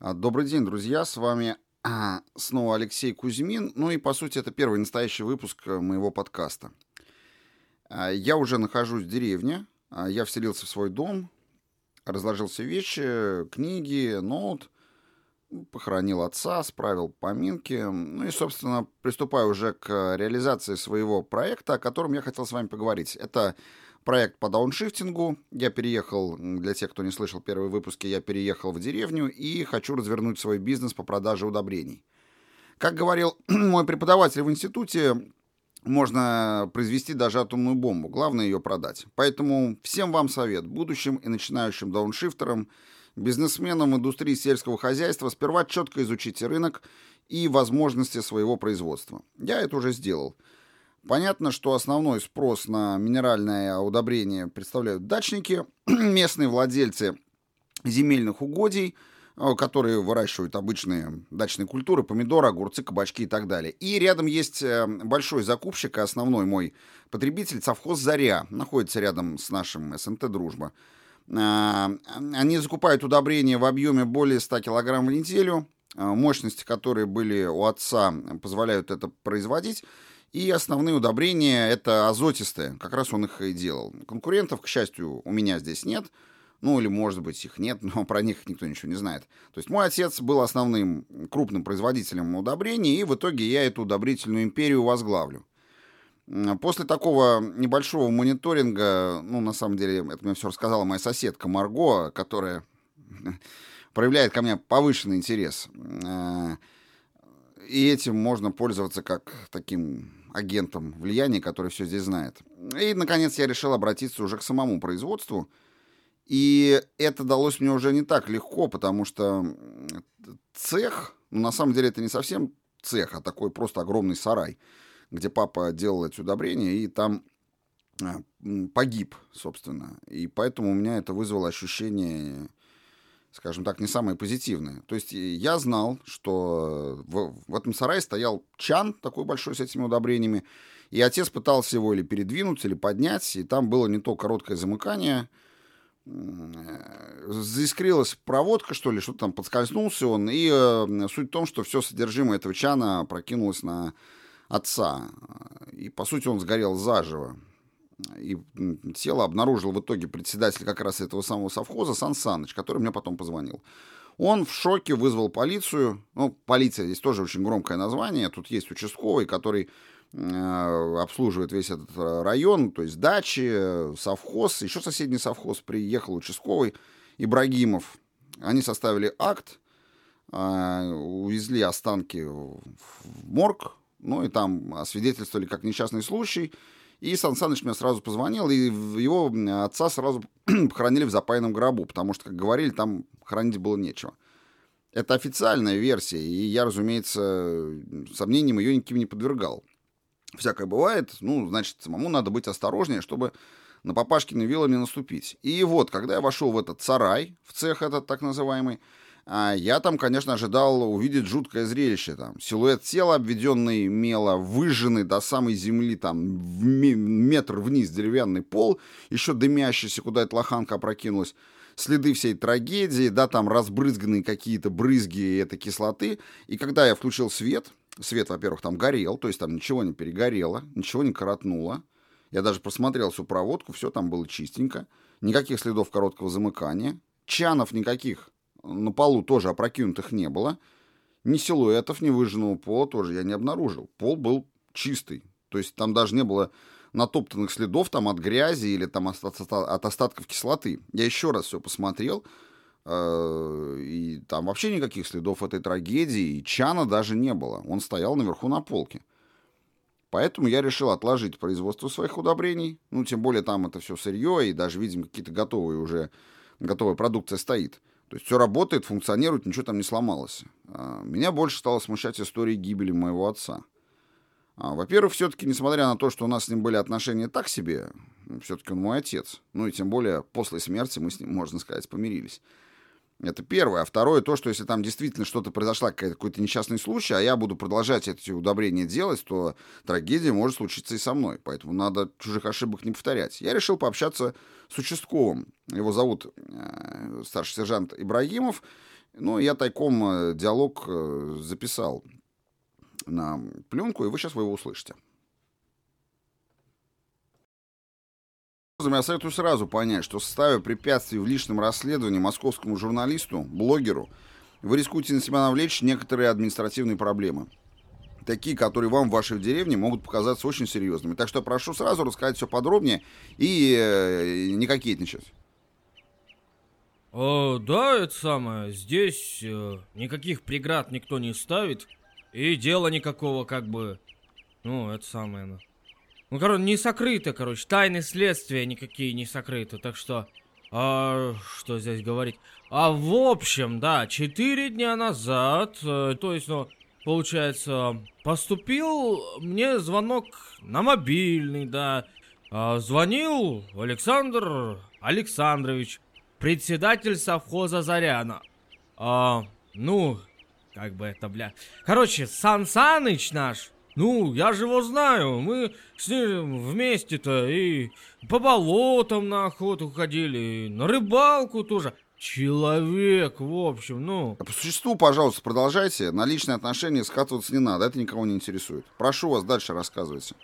А, добрый день, друзья, с вами а, снова Алексей Кузьмин. Ну и, по сути, это первый настоящий выпуск э, моего подкаста. А, я уже нахожусь в деревне, я вселился в свой дом, разложил все вещи, книги, ноут, похоронил отца, справил поминки, ну и, собственно, приступаю уже к реализации своего проекта, о котором я хотел с вами поговорить. Это проект по дауншифтингу. Я переехал, для тех, кто не слышал первые выпуски, я переехал в деревню и хочу развернуть свой бизнес по продаже удобрений. Как говорил мой преподаватель в институте, можно произвести даже атомную бомбу, главное ее продать. Поэтому всем вам совет, будущим и начинающим дауншифтерам, бизнесменам индустрии сельского хозяйства, сперва четко изучите рынок и возможности своего производства. Я это уже сделал. Понятно, что основной спрос на минеральное удобрение представляют дачники, местные владельцы земельных угодий, э, которые выращивают обычные дачные культуры, помидоры, огурцы, кабачки и так далее. И рядом есть э, большой закупщик, основной мой потребитель, совхоз «Заря», находится рядом с нашим СНТ «Дружба». Э, они закупают удобрения в объеме более 100 кг в неделю, мощности, которые были у отца, позволяют это производить. И основные удобрения — это азотистые. Как раз он их и делал. Конкурентов, к счастью, у меня здесь нет. Ну, или, может быть, их нет, но про них никто ничего не знает. То есть мой отец был основным крупным производителем удобрений, и в итоге я эту удобрительную империю возглавлю. После такого небольшого мониторинга, ну, на самом деле, это мне все рассказала моя соседка Марго, которая проявляет ко мне повышенный интерес. Э, и этим можно пользоваться как таким агентом влияния, который все здесь знает. И, наконец, я решил обратиться уже к самому производству. И это далось мне уже не так легко, потому что цех, ну, на самом деле это не совсем цех, а такой просто огромный сарай, где папа делал эти удобрения, и там а, погиб, собственно. И поэтому у меня это вызвало ощущение скажем так, не самые позитивные. То есть я знал, что в, в этом сарае стоял чан такой большой с этими удобрениями, и отец пытался его или передвинуть, или поднять, и там было не то короткое замыкание, заискрилась проводка, что ли, что-то там подскользнулся он, и э, суть в том, что все содержимое этого чана прокинулось на отца, и, по сути, он сгорел заживо и тело обнаружил в итоге председатель как раз этого самого совхоза Сан Саныч, который мне потом позвонил. Он в шоке вызвал полицию. Ну, полиция здесь тоже очень громкое название. Тут есть участковый, который э, обслуживает весь этот э, район, то есть дачи, совхоз, еще соседний совхоз. Приехал участковый Ибрагимов. Они составили акт, э, увезли останки в морг, ну и там освидетельствовали как несчастный случай – и Сан Саныч мне сразу позвонил, и его отца сразу похоронили в запаянном гробу, потому что, как говорили, там хранить было нечего. Это официальная версия, и я, разумеется, сомнениям ее никаким не подвергал. Всякое бывает, ну, значит, самому надо быть осторожнее, чтобы на папашкины вилы не наступить. И вот, когда я вошел в этот сарай, в цех этот так называемый, я там, конечно, ожидал увидеть жуткое зрелище. Там. Силуэт тела, обведенный мело, выжженный до самой земли, там, в метр вниз деревянный пол, еще дымящийся, куда эта лоханка опрокинулась. Следы всей трагедии, да, там разбрызганные какие-то брызги этой кислоты. И когда я включил свет, свет, во-первых, там горел, то есть там ничего не перегорело, ничего не коротнуло. Я даже просмотрел всю проводку, все там было чистенько. Никаких следов короткого замыкания. Чанов никаких на полу тоже опрокинутых не было. Ни силуэтов, ни выжженного пола тоже я не обнаружил. Пол был чистый. То есть там даже не было натоптанных следов там от грязи или там от, от, от остатков кислоты. Я еще раз все посмотрел, э, и там вообще никаких следов этой трагедии, и чана даже не было. Он стоял наверху на полке. Поэтому я решил отложить производство своих удобрений. Ну, тем более там это все сырье, и даже, видим, какие-то готовые уже, готовая продукция стоит. То есть все работает, функционирует, ничего там не сломалось. А, меня больше стало смущать история гибели моего отца. А, во-первых, все-таки, несмотря на то, что у нас с ним были отношения так себе, все-таки он мой отец. Ну и тем более после смерти мы с ним, можно сказать, помирились. Это первое. А второе, то, что если там действительно что-то произошло, какой-то несчастный случай, а я буду продолжать эти удобрения делать, то трагедия может случиться и со мной. Поэтому надо чужих ошибок не повторять. Я решил пообщаться с участковым. Его зовут э, старший сержант Ибрагимов. Ну, я тайком э, диалог э, записал на пленку, и вы сейчас вы его услышите. Я советую сразу понять, что ставя препятствий в личном расследовании московскому журналисту, блогеру, вы рискуете на себя навлечь некоторые административные проблемы. Такие, которые вам в вашей деревне могут показаться очень серьезными. Так что прошу сразу рассказать все подробнее и э, не кокетничать. О, да, это самое. Здесь э, никаких преград никто не ставит. И дела никакого, как бы. Ну, это самое. Ну, короче, не сокрыто, короче. Тайны следствия никакие не сокрыты. Так что. А, что здесь говорить? А в общем, да, четыре дня назад, э, то есть, ну, получается, поступил мне звонок на мобильный, да. А, звонил Александр Александрович председатель совхоза Заряна. А, ну, как бы это, бля. Короче, Сан Саныч наш, ну, я же его знаю, мы с ним вместе-то и по болотам на охоту ходили, и на рыбалку тоже. Человек, в общем, ну... А по существу, пожалуйста, продолжайте. На личные отношения скатываться не надо, это никого не интересует. Прошу вас, дальше рассказывайте.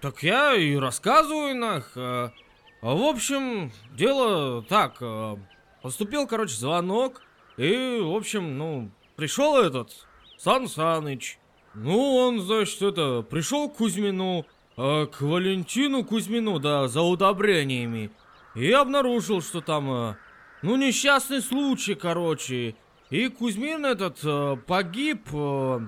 Так я и рассказываю, нах. А, в общем, дело так. Поступил, короче, звонок. И, в общем, ну, пришел этот Сан Саныч. Ну, он, значит, это, пришел к Кузьмину, э, к Валентину Кузьмину, да, за удобрениями. И обнаружил, что там, э, ну, несчастный случай, короче. И Кузьмин этот э, погиб. Э,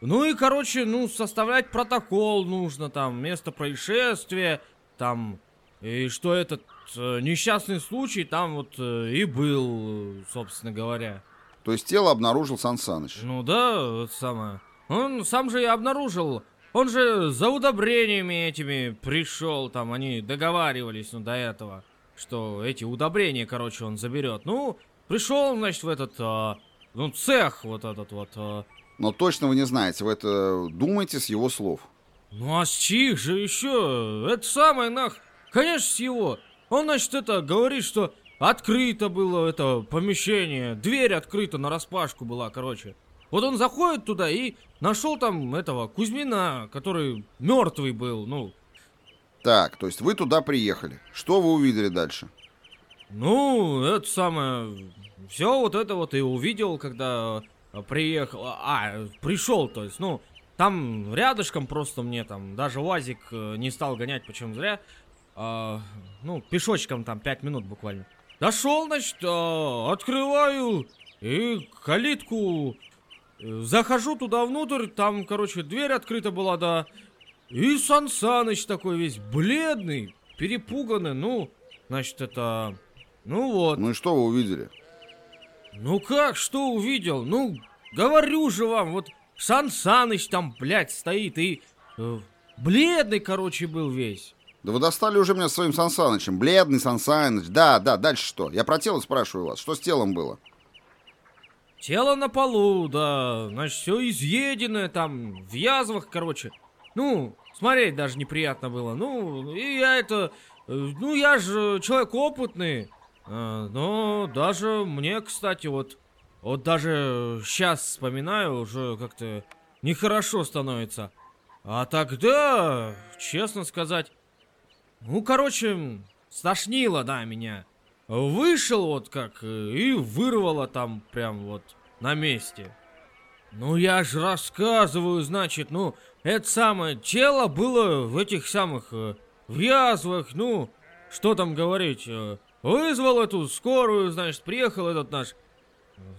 ну и, короче, ну, составлять протокол нужно, там, место происшествия, там, и что этот э, несчастный случай там вот э, и был, собственно говоря. То есть тело обнаружил Сан Саныч? Ну да, вот самое. Он сам же и обнаружил. Он же за удобрениями этими пришел, там они договаривались, ну, до этого, что эти удобрения, короче, он заберет. Ну, пришел, значит, в этот, а, ну, цех вот этот вот. А. Но точно вы не знаете, вы это думаете с его слов. Ну, а с чьих же еще? Это самое, нах... Конечно, с его. Он, значит, это говорит, что открыто было это помещение, дверь открыта на распашку была, короче. Вот он заходит туда и нашел там этого Кузьмина, который мертвый был, ну. Так, то есть вы туда приехали. Что вы увидели дальше? Ну, это самое... Все вот это вот и увидел, когда приехал... А, пришел, то есть, ну... Там рядышком просто мне там даже УАЗик э, не стал гонять, почему зря а, ну, пешочком там 5 минут буквально. Дошел, значит, а, открываю и калитку, захожу туда внутрь, там, короче, дверь открыта была, да. И Сан Саныч такой весь бледный, перепуганный, ну, значит, это... Ну вот. Ну и что вы увидели? Ну как, что увидел? Ну, говорю же вам, вот Сан Саныч там, блядь, стоит и... Э, бледный, короче, был весь. Да вы достали уже меня своим Сансанычем. Бледный Сансаныч. Да, да, дальше что? Я про тело спрашиваю вас. Что с телом было? Тело на полу, да. Значит, все изъеденное там, в язвах, короче. Ну, смотреть даже неприятно было. Ну, и я это... Э, ну, я же человек опытный. А, но даже мне, кстати, вот... Вот даже сейчас вспоминаю, уже как-то нехорошо становится. А тогда, честно сказать, ну, короче, стошнило, да, меня. Вышел вот как и вырвало там прям вот на месте. Ну, я же рассказываю, значит, ну, это самое тело было в этих самых, э, в язвах, ну, что там говорить, э, вызвал эту скорую, значит, приехал этот наш,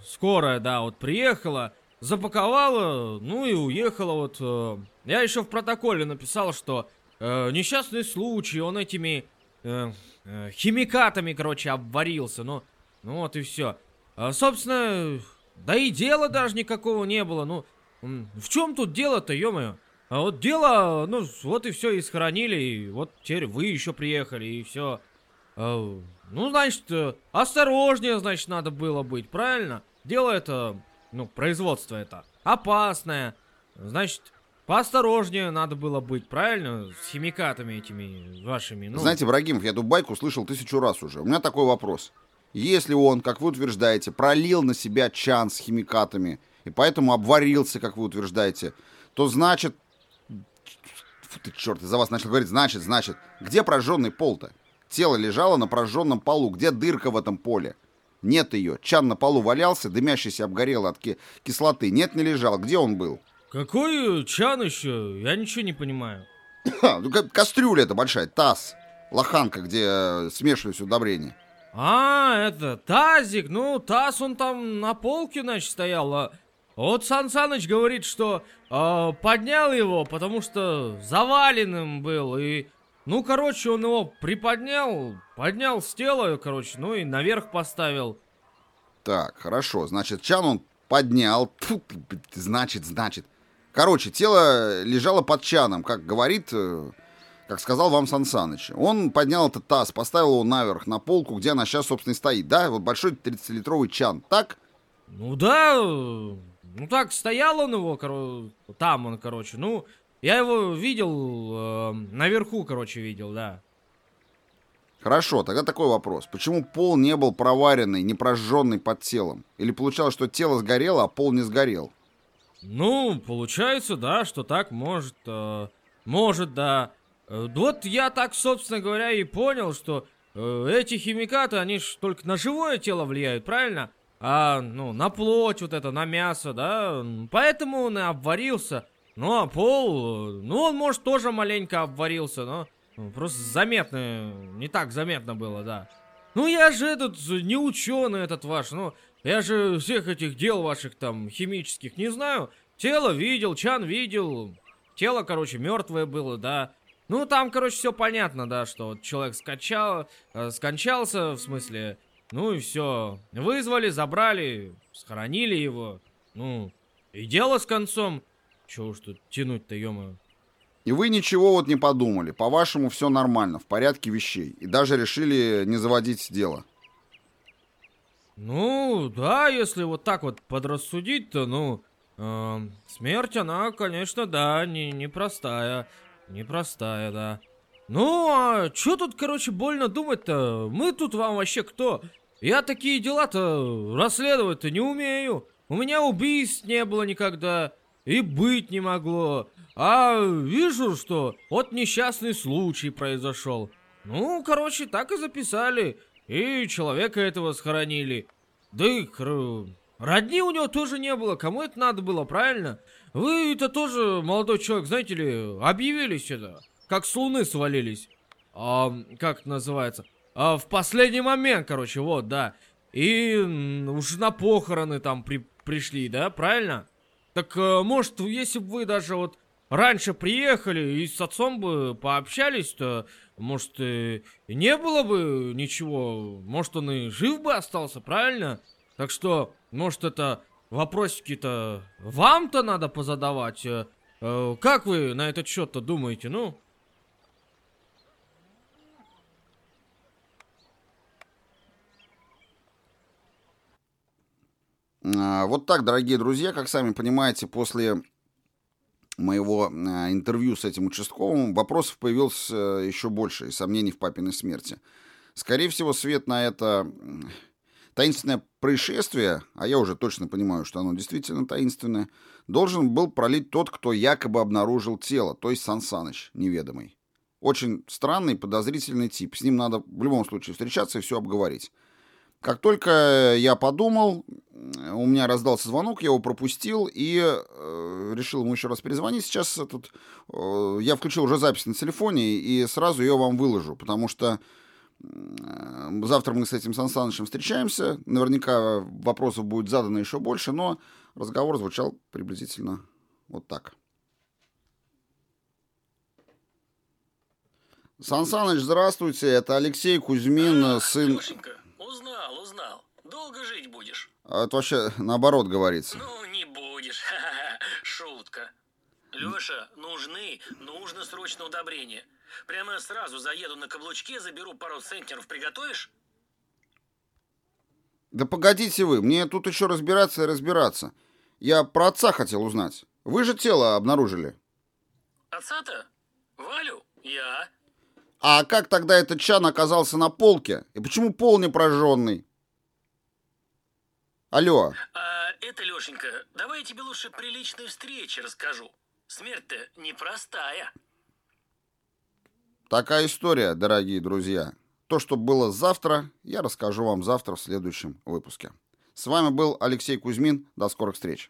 скорая, да, вот приехала, запаковала, ну и уехала вот. Э, я еще в протоколе написал, что э, несчастный случай, он этими э, э, химикатами, короче, обварился. Ну, ну вот и все. А, собственно, да и дела даже никакого не было. Ну, в чем тут дело-то, ё-моё? А вот дело, ну, вот и все, и схоронили, и вот теперь вы еще приехали, и все. А, ну, значит, осторожнее, значит, надо было быть, правильно? Дело это, ну, производство это опасное. Значит, Поосторожнее надо было быть, правильно? С химикатами этими вашими. Ну. Знаете, Брагимов, я эту байку слышал тысячу раз уже. У меня такой вопрос. Если он, как вы утверждаете, пролил на себя чан с химикатами и поэтому обварился, как вы утверждаете, то значит... Фу ты, черт, за вас начал говорить. Значит, значит. Где прожженный пол-то? Тело лежало на прожженном полу. Где дырка в этом поле? Нет ее. Чан на полу валялся, дымящийся обгорел от ки кислоты. Нет, не лежал. Где он был? Какой чан еще? Я ничего не понимаю. ну, кастрюля это большая, таз. Лоханка, где э, смешивались удобрения. А, это тазик. Ну, таз он там на полке, значит, стоял. А вот Сан Саныч говорит, что э, поднял его, потому что заваленным был. И, ну, короче, он его приподнял, поднял с тела, короче, ну и наверх поставил. Так, хорошо. Значит, чан он поднял. Фу, значит, значит. Короче, тело лежало под чаном, как говорит, э, как сказал вам Сан Саныч. Он поднял этот таз, поставил его наверх на полку, где она сейчас, собственно, и стоит. Да, вот большой 30-литровый чан. Так? Ну да, ну так, стоял он его, кор... там он, короче, ну, я его видел, э, наверху, короче, видел, да. Хорошо, тогда такой вопрос. Почему пол не был проваренный, не прожженный под телом? Или получалось, что тело сгорело, а пол не сгорел? Ну, получается, да, что так может, э, может, да. Э, вот я так, собственно говоря, и понял, что э, эти химикаты, они ж только на живое тело влияют, правильно? А, ну, на плоть вот это, на мясо, да? Поэтому он и обварился. Ну, а пол, ну, он, может, тоже маленько обварился, но ну, просто заметно, не так заметно было, да. Ну, я же этот, не ученый этот ваш, ну, я же всех этих дел ваших там химических не знаю. Тело видел, чан видел. Тело, короче, мертвое было, да. Ну, там, короче, все понятно, да, что вот человек скачал, э, скончался, в смысле, ну и все. Вызвали, забрали, схоронили его. Ну, и дело с концом. Чего уж тут тянуть-то, ё И вы ничего вот не подумали. По-вашему, все нормально, в порядке вещей. И даже решили не заводить дело. Ну, да, если вот так вот подрассудить, то, ну, э, смерть, она, конечно, да, не непростая. Непростая, да. Ну, а что тут, короче, больно думать-то? Мы тут вам вообще кто? Я такие дела-то расследовать-то не умею. У меня убийств не было никогда. И быть не могло. А вижу, что вот несчастный случай произошел. Ну, короче, так и записали. И человека этого схоронили. Да и родни у него тоже не было. Кому это надо было, правильно? Вы это тоже, молодой человек, знаете ли, объявились это. Как с луны свалились. А, как это называется? А, в последний момент, короче, вот, да. И уж на похороны там при, пришли, да, правильно? Так, э, может, если бы вы даже вот раньше приехали и с отцом бы пообщались, то, может, и не было бы ничего. Может, он и жив бы остался, правильно? Так что, может, это вопросики-то вам-то надо позадавать. Э, э, как вы на этот счет-то думаете, ну? А, вот так, дорогие друзья, как сами понимаете, после моего а, интервью с этим участковым вопросов появилось э, еще больше и сомнений в папиной смерти. Скорее всего, свет на это таинственное происшествие, а я уже точно понимаю, что оно действительно таинственное, должен был пролить тот, кто якобы обнаружил тело, то есть Сан Саныч, неведомый. Очень странный, подозрительный тип. С ним надо в любом случае встречаться и все обговорить. Как только я подумал, у меня раздался звонок, я его пропустил и э, решил ему еще раз перезвонить. Сейчас этот, э, я включил уже запись на телефоне и сразу ее вам выложу, потому что э, завтра мы с этим Сан Санычем встречаемся. Наверняка вопросов будет задано еще больше, но разговор звучал приблизительно вот так. Сан Саныч, здравствуйте. Это Алексей Кузьмин, сын... Лешенька. А это вообще наоборот говорится. Ну, не будешь. Шутка. Леша, нужны, нужно срочно удобрение. Прямо сразу заеду на каблучке, заберу пару центнеров. Приготовишь? Да погодите вы, мне тут еще разбираться и разбираться. Я про отца хотел узнать. Вы же тело обнаружили. Отца-то? Валю? Я. А как тогда этот чан оказался на полке? И почему пол не прожженный? Алло. А это, Лешенька, давай я тебе лучше при личной встрече расскажу. Смерть-то непростая. Такая история, дорогие друзья. То, что было завтра, я расскажу вам завтра в следующем выпуске. С вами был Алексей Кузьмин. До скорых встреч.